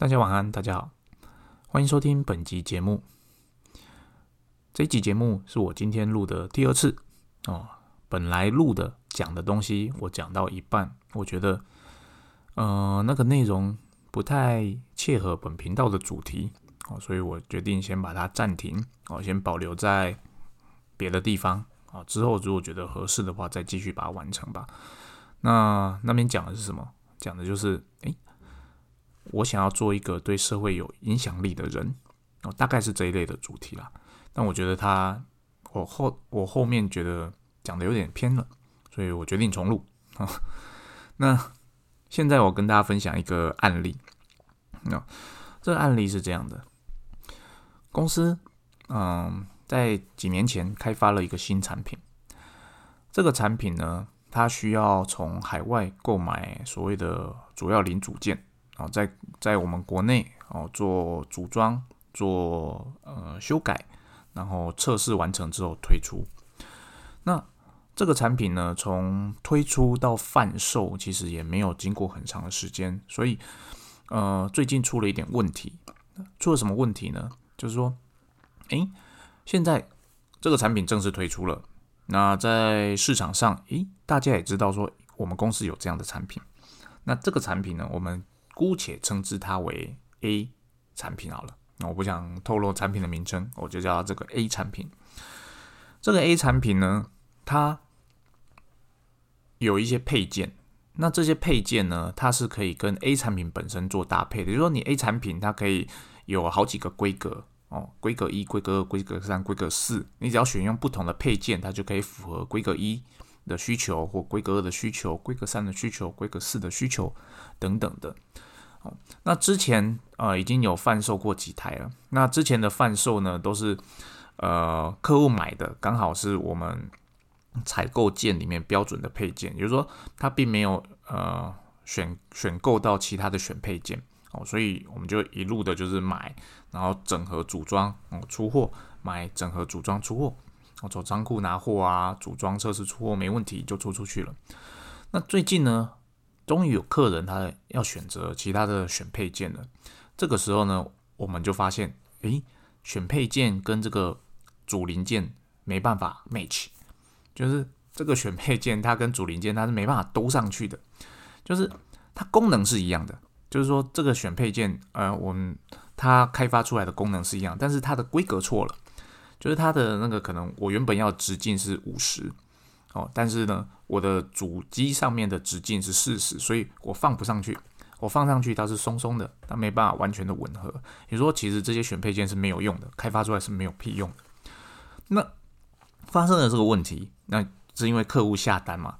大家晚安，大家好，欢迎收听本集节目。这集节目是我今天录的第二次哦。本来录的讲的东西，我讲到一半，我觉得，呃，那个内容不太切合本频道的主题哦，所以我决定先把它暂停哦，先保留在别的地方啊。之后如果觉得合适的话，再继续把它完成吧。那那边讲的是什么？讲的就是，诶。我想要做一个对社会有影响力的人，哦，大概是这一类的主题啦。但我觉得他，我后我后面觉得讲的有点偏了，所以我决定重录啊。那现在我跟大家分享一个案例，那这个案例是这样的：公司嗯，在几年前开发了一个新产品，这个产品呢，它需要从海外购买所谓的主要零组件。啊，在在我们国内哦做组装、做呃修改，然后测试完成之后推出。那这个产品呢，从推出到贩售，其实也没有经过很长的时间，所以呃最近出了一点问题。出了什么问题呢？就是说，诶，现在这个产品正式推出了，那在市场上，诶，大家也知道说我们公司有这样的产品。那这个产品呢，我们姑且称之它为 A 产品好了，那我不想透露产品的名称，我就叫它这个 A 产品。这个 A 产品呢，它有一些配件，那这些配件呢，它是可以跟 A 产品本身做搭配的。比如说，你 A 产品它可以有好几个规格。哦，规格一、规格二、规格三、规格四，你只要选用不同的配件，它就可以符合规格一。的需求，或规格二的需求、规格三的需求、规格四的需求等等的。哦，那之前呃已经有贩售过几台了。那之前的贩售呢，都是呃客户买的，刚好是我们采购件里面标准的配件，也就是说他并没有呃选选购到其他的选配件哦，所以我们就一路的就是买，然后整合组装哦出货，买整合组装出货，走仓库拿货啊，组装测试出货没问题就出出去了。那最近呢？终于有客人他要选择其他的选配件了，这个时候呢，我们就发现，诶，选配件跟这个主零件没办法 match，就是这个选配件它跟主零件它是没办法兜上去的，就是它功能是一样的，就是说这个选配件，呃，我们它开发出来的功能是一样，但是它的规格错了，就是它的那个可能我原本要直径是五十。哦，但是呢，我的主机上面的直径是四十，所以我放不上去。我放上去它是松松的，它没办法完全的吻合。也说，其实这些选配件是没有用的，开发出来是没有屁用的。那发生了这个问题，那是因为客户下单嘛？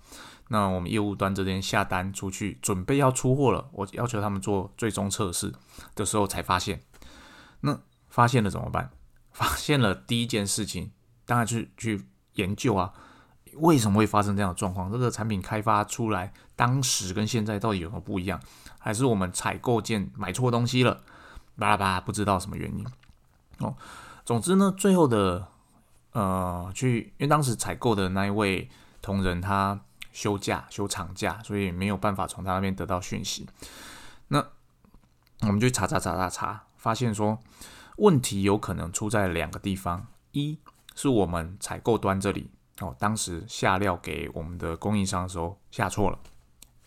那我们业务端这边下单出去，准备要出货了，我要求他们做最终测试的时候才发现。那发现了怎么办？发现了第一件事情，当然去去研究啊。为什么会发生这样的状况？这个产品开发出来当时跟现在到底有什么不一样？还是我们采购件买错东西了？巴拉巴拉，不知道什么原因。哦，总之呢，最后的呃，去因为当时采购的那一位同仁他休假休长假，所以没有办法从他那边得到讯息。那我们就查查查查查，发现说问题有可能出在两个地方：一是我们采购端这里。哦，当时下料给我们的供应商的时候下错了。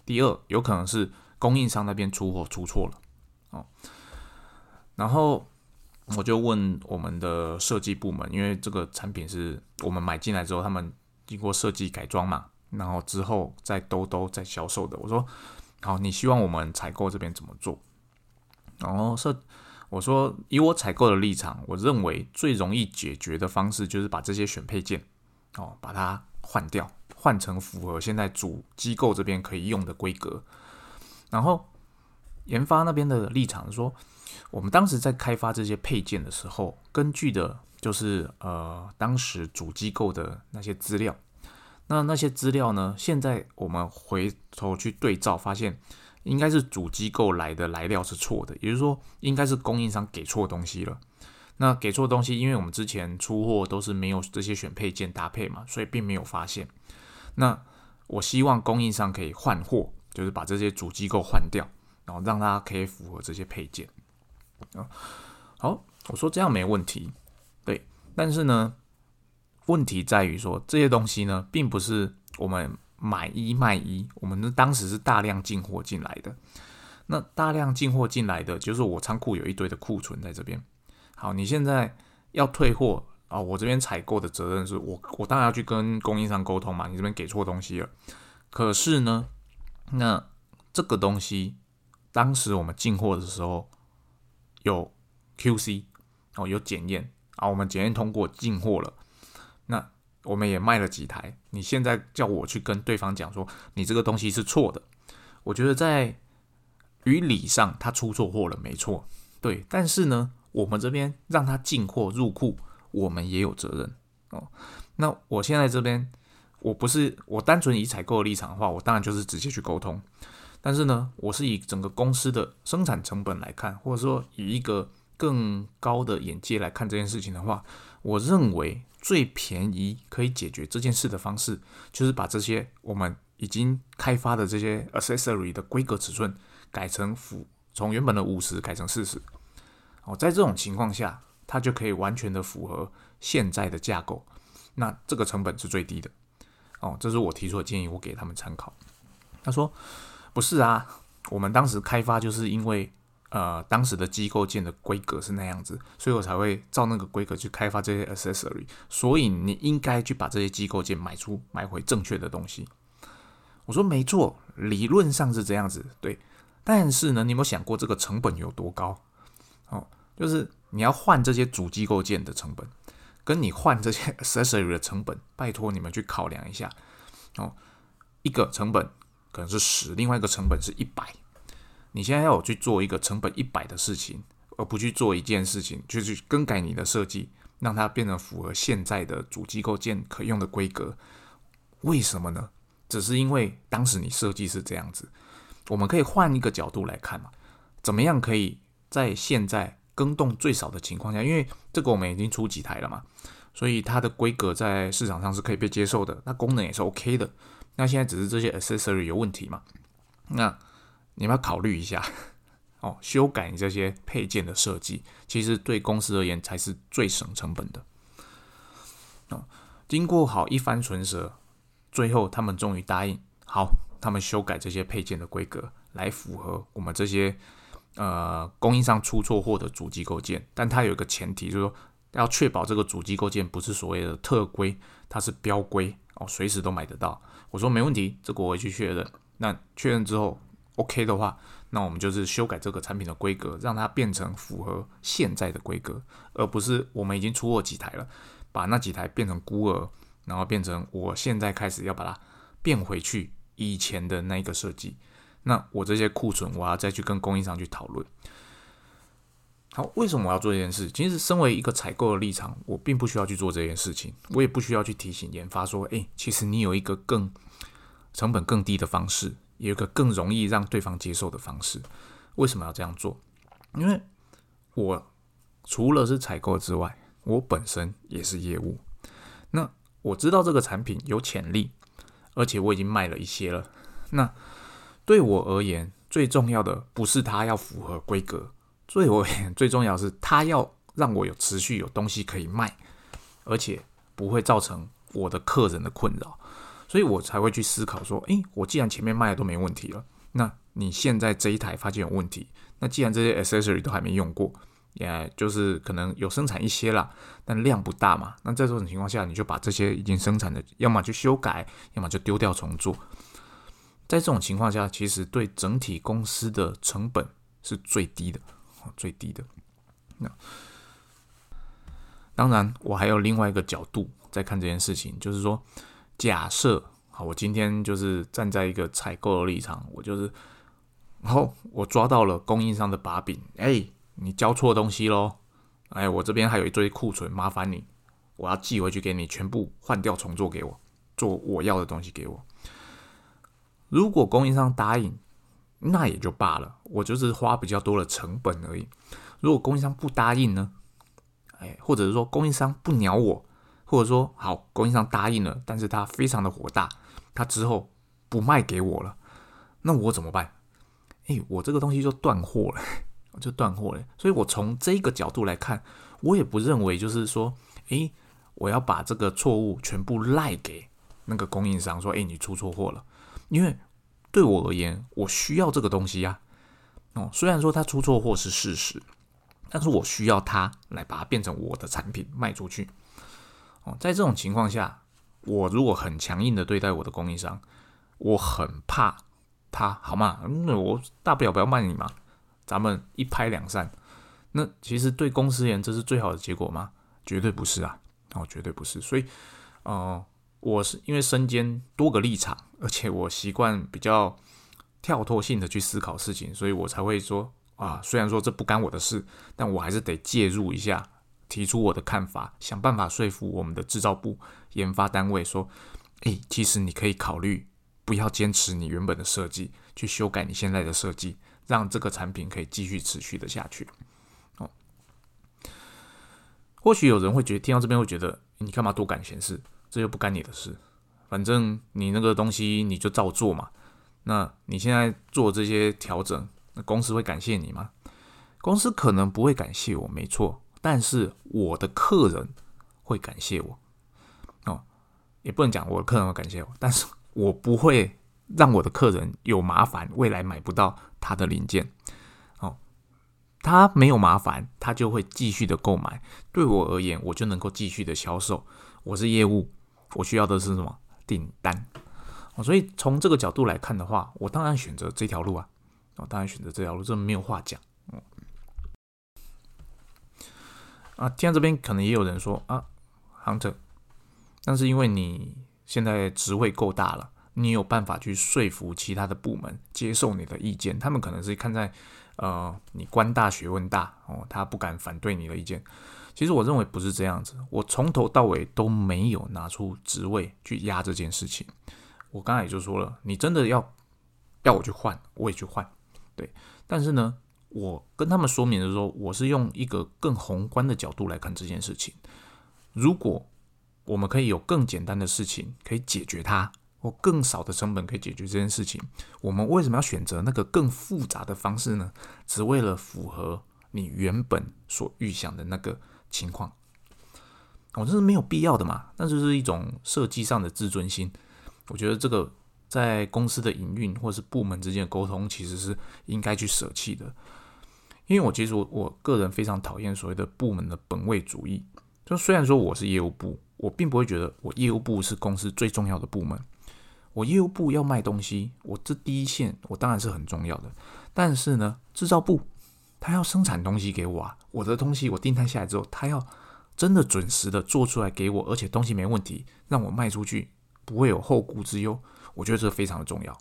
第二，有可能是供应商那边出货出错了。哦，然后我就问我们的设计部门，因为这个产品是我们买进来之后，他们经过设计改装嘛，然后之后再兜兜再销售的。我说，好，你希望我们采购这边怎么做？然后设我说，以我采购的立场，我认为最容易解决的方式就是把这些选配件。哦，把它换掉，换成符合现在主机构这边可以用的规格。然后研发那边的立场说，我们当时在开发这些配件的时候，根据的就是呃当时主机构的那些资料。那那些资料呢，现在我们回头去对照，发现应该是主机构来的来料是错的，也就是说，应该是供应商给错东西了。那给错东西，因为我们之前出货都是没有这些选配件搭配嘛，所以并没有发现。那我希望供应商可以换货，就是把这些主机构换掉，然后让它可以符合这些配件。啊。好，我说这样没问题，对，但是呢，问题在于说这些东西呢，并不是我们买一卖一，我们当时是大量进货进来的。那大量进货进来的，就是我仓库有一堆的库存在这边。好，你现在要退货啊，我这边采购的责任是我，我当然要去跟供应商沟通嘛。你这边给错东西了，可是呢，那这个东西当时我们进货的时候有 QC 哦，有检验啊，我们检验通过进货了，我们也卖了几台。你现在叫我去跟对方讲说你这个东西是错的，我觉得在。于理上，他出错货了，没错，对。但是呢，我们这边让他进货入库，我们也有责任哦。那我现在这边，我不是我单纯以采购的立场的话，我当然就是直接去沟通。但是呢，我是以整个公司的生产成本来看，或者说以一个更高的眼界来看这件事情的话，我认为最便宜可以解决这件事的方式，就是把这些我们已经开发的这些 accessory 的规格尺寸。改成符，从原本的五十改成四十，哦，在这种情况下，它就可以完全的符合现在的架构，那这个成本是最低的，哦，这是我提出的建议，我给他们参考。他说不是啊，我们当时开发就是因为呃当时的机构件的规格是那样子，所以我才会照那个规格去开发这些 accessory，所以你应该去把这些机构件买出买回正确的东西。我说没错，理论上是这样子，对。但是呢，你有没有想过这个成本有多高？哦，就是你要换这些主机构件的成本，跟你换这些 accessory 的成本，拜托你们去考量一下。哦，一个成本可能是十，另外一个成本是一百。你现在要我去做一个成本一百的事情，而不去做一件事情，就去更改你的设计，让它变得符合现在的主机构件可用的规格，为什么呢？只是因为当时你设计是这样子。我们可以换一个角度来看嘛，怎么样可以在现在更动最少的情况下，因为这个我们已经出几台了嘛，所以它的规格在市场上是可以被接受的，那功能也是 OK 的。那现在只是这些 accessory 有问题嘛？那你们要考虑一下哦，修改你这些配件的设计，其实对公司而言才是最省成本的。哦，经过好一番唇舌，最后他们终于答应好。他们修改这些配件的规格，来符合我们这些呃供应商出错货的主机构件，但它有一个前提，就是说要确保这个主机构件不是所谓的特规，它是标规哦，随时都买得到。我说没问题，这个我会去确认。那确认之后 OK 的话，那我们就是修改这个产品的规格，让它变成符合现在的规格，而不是我们已经出过几台了，把那几台变成孤儿，然后变成我现在开始要把它变回去。以前的那个设计，那我这些库存我要再去跟供应商去讨论。好，为什么我要做这件事？其实，身为一个采购的立场，我并不需要去做这件事情，我也不需要去提醒研发说，诶，其实你有一个更成本更低的方式，有一个更容易让对方接受的方式。为什么要这样做？因为我除了是采购之外，我本身也是业务。那我知道这个产品有潜力。而且我已经卖了一些了。那对我而言，最重要的不是它要符合规格，对我最重要是它要让我有持续有东西可以卖，而且不会造成我的客人的困扰，所以我才会去思考说：，诶，我既然前面卖的都没问题了，那你现在这一台发现有问题，那既然这些 accessory 都还没用过。也就是可能有生产一些啦，但量不大嘛。那在这种情况下，你就把这些已经生产的，要么就修改，要么就丢掉重做。在这种情况下，其实对整体公司的成本是最低的，最低的。那当然，我还有另外一个角度在看这件事情，就是说，假设好，我今天就是站在一个采购的立场，我就是，然后我抓到了供应商的把柄，哎。你交错东西喽，哎，我这边还有一堆库存，麻烦你，我要寄回去给你，全部换掉重做给我，做我要的东西给我。如果供应商答应，那也就罢了，我就是花比较多的成本而已。如果供应商不答应呢？哎，或者是说供应商不鸟我，或者说好，供应商答应了，但是他非常的火大，他之后不卖给我了，那我怎么办？哎，我这个东西就断货了。就断货了。所以我从这个角度来看，我也不认为就是说，诶，我要把这个错误全部赖给那个供应商，说，诶，你出错货了，因为对我而言，我需要这个东西呀。哦，虽然说他出错货是事实，但是我需要他来把它变成我的产品卖出去。哦，在这种情况下，我如果很强硬的对待我的供应商，我很怕他，好吗？那我大不了不要卖你嘛，咱们一拍两散。那其实对公司而言，这是最好的结果吗？绝对不是啊！哦，绝对不是。所以，呃，我是因为身兼多个立场，而且我习惯比较跳脱性的去思考事情，所以我才会说啊，虽然说这不干我的事，但我还是得介入一下。提出我的看法，想办法说服我们的制造部研发单位说：“诶，其实你可以考虑不要坚持你原本的设计，去修改你现在的设计，让这个产品可以继续持续的下去。”哦，或许有人会觉得听到这边会觉得你干嘛多管闲事？这又不干你的事，反正你那个东西你就照做嘛。那你现在做这些调整，那公司会感谢你吗？公司可能不会感谢我，没错。但是我的客人会感谢我哦，也不能讲我的客人会感谢我，但是我不会让我的客人有麻烦，未来买不到他的零件哦。他没有麻烦，他就会继续的购买。对我而言，我就能够继续的销售。我是业务，我需要的是什么订单哦。所以从这个角度来看的话，我当然选择这条路啊，我当然选择这条路，这没有话讲。啊，听到这边可能也有人说啊，Hunter，但是因为你现在职位够大了，你有办法去说服其他的部门接受你的意见，他们可能是看在呃你官大学问大哦，他不敢反对你的意见。其实我认为不是这样子，我从头到尾都没有拿出职位去压这件事情。我刚才也就说了，你真的要要我去换，我也去换，对，但是呢。我跟他们说明的时候，我是用一个更宏观的角度来看这件事情。如果我们可以有更简单的事情可以解决它，或更少的成本可以解决这件事情，我们为什么要选择那个更复杂的方式呢？只为了符合你原本所预想的那个情况？我这是没有必要的嘛？那就是一种设计上的自尊心。我觉得这个在公司的营运或是部门之间的沟通，其实是应该去舍弃的。因为我其实我我个人非常讨厌所谓的部门的本位主义。就虽然说我是业务部，我并不会觉得我业务部是公司最重要的部门。我业务部要卖东西，我这第一线我当然是很重要的。但是呢，制造部他要生产东西给我啊，我的东西我订单下来之后，他要真的准时的做出来给我，而且东西没问题，让我卖出去不会有后顾之忧。我觉得这非常的重要。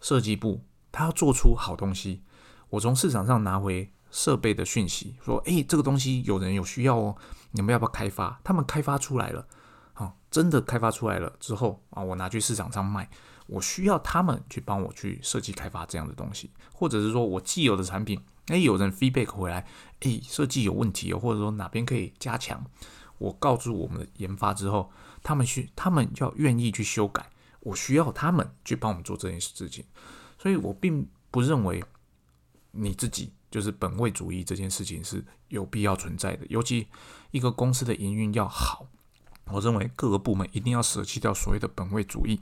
设计部他要做出好东西。我从市场上拿回设备的讯息，说：“诶，这个东西有人有需要哦，你们要不要开发？”他们开发出来了，好，真的开发出来了之后啊，我拿去市场上卖。我需要他们去帮我去设计开发这样的东西，或者是说我既有的产品，诶，有人 feedback 回来，诶，设计有问题哦，或者说哪边可以加强，我告诉我们的研发之后，他们去，他们要愿意去修改，我需要他们去帮我们做这件事情，所以我并不认为。你自己就是本位主义这件事情是有必要存在的，尤其一个公司的营运要好，我认为各个部门一定要舍弃掉所谓的本位主义。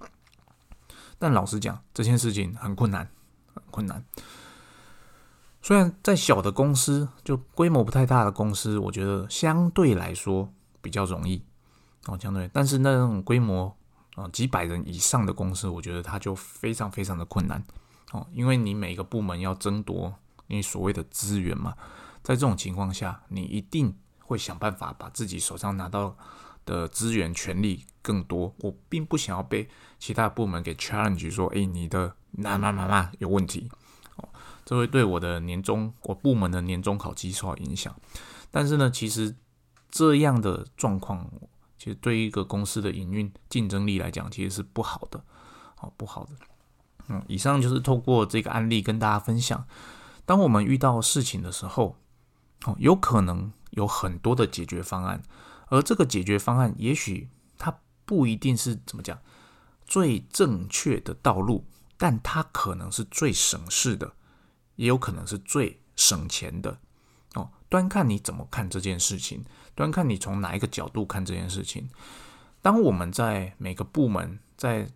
但老实讲，这件事情很困难，很困难。虽然在小的公司，就规模不太大的公司，我觉得相对来说比较容易哦，相对。但是那种规模啊几百人以上的公司，我觉得它就非常非常的困难。哦，因为你每个部门要争夺你所谓的资源嘛，在这种情况下，你一定会想办法把自己手上拿到的资源、权力更多。我并不想要被其他部门给 challenge，说，哎，你的哪哪哪哪有问题，哦，这会对我的年终我部门的年终考绩受到影响。但是呢，其实这样的状况，其实对一个公司的营运竞争力来讲，其实是不好的，哦，不好的。嗯，以上就是透过这个案例跟大家分享，当我们遇到事情的时候，哦，有可能有很多的解决方案，而这个解决方案也许它不一定是怎么讲最正确的道路，但它可能是最省事的，也有可能是最省钱的哦。端看你怎么看这件事情，端看你从哪一个角度看这件事情。当我们在每个部门在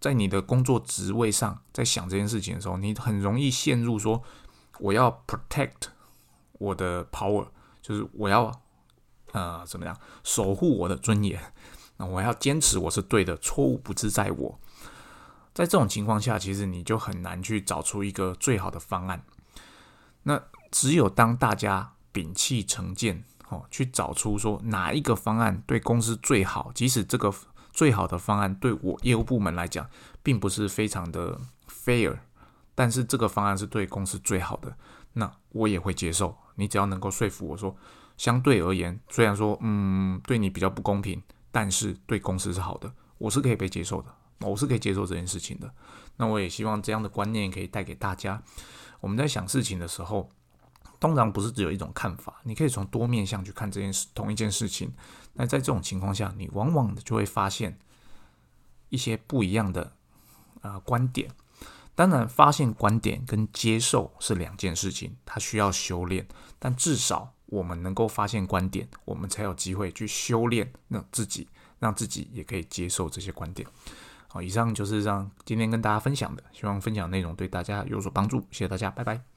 在你的工作职位上在想这件事情的时候，你很容易陷入说我要 protect 我的 power，就是我要呃怎么样守护我的尊严，那我要坚持我是对的，错误不是在我。在这种情况下，其实你就很难去找出一个最好的方案。那只有当大家摒弃成见，哦，去找出说哪一个方案对公司最好，即使这个最好的方案对我业务部门来讲，并不是非常的 fair，但是这个方案是对公司最好的，那我也会接受。你只要能够说服我说，相对而言，虽然说嗯对你比较不公平，但是对公司是好的，我是可以被接受的。我是可以接受这件事情的，那我也希望这样的观念可以带给大家。我们在想事情的时候，通常不是只有一种看法，你可以从多面向去看这件事，同一件事情。那在这种情况下，你往往就会发现一些不一样的啊观点。当然，发现观点跟接受是两件事情，它需要修炼。但至少我们能够发现观点，我们才有机会去修炼，那自己让自己也可以接受这些观点。好，以上就是让今天跟大家分享的，希望分享内容对大家有所帮助，谢谢大家，拜拜。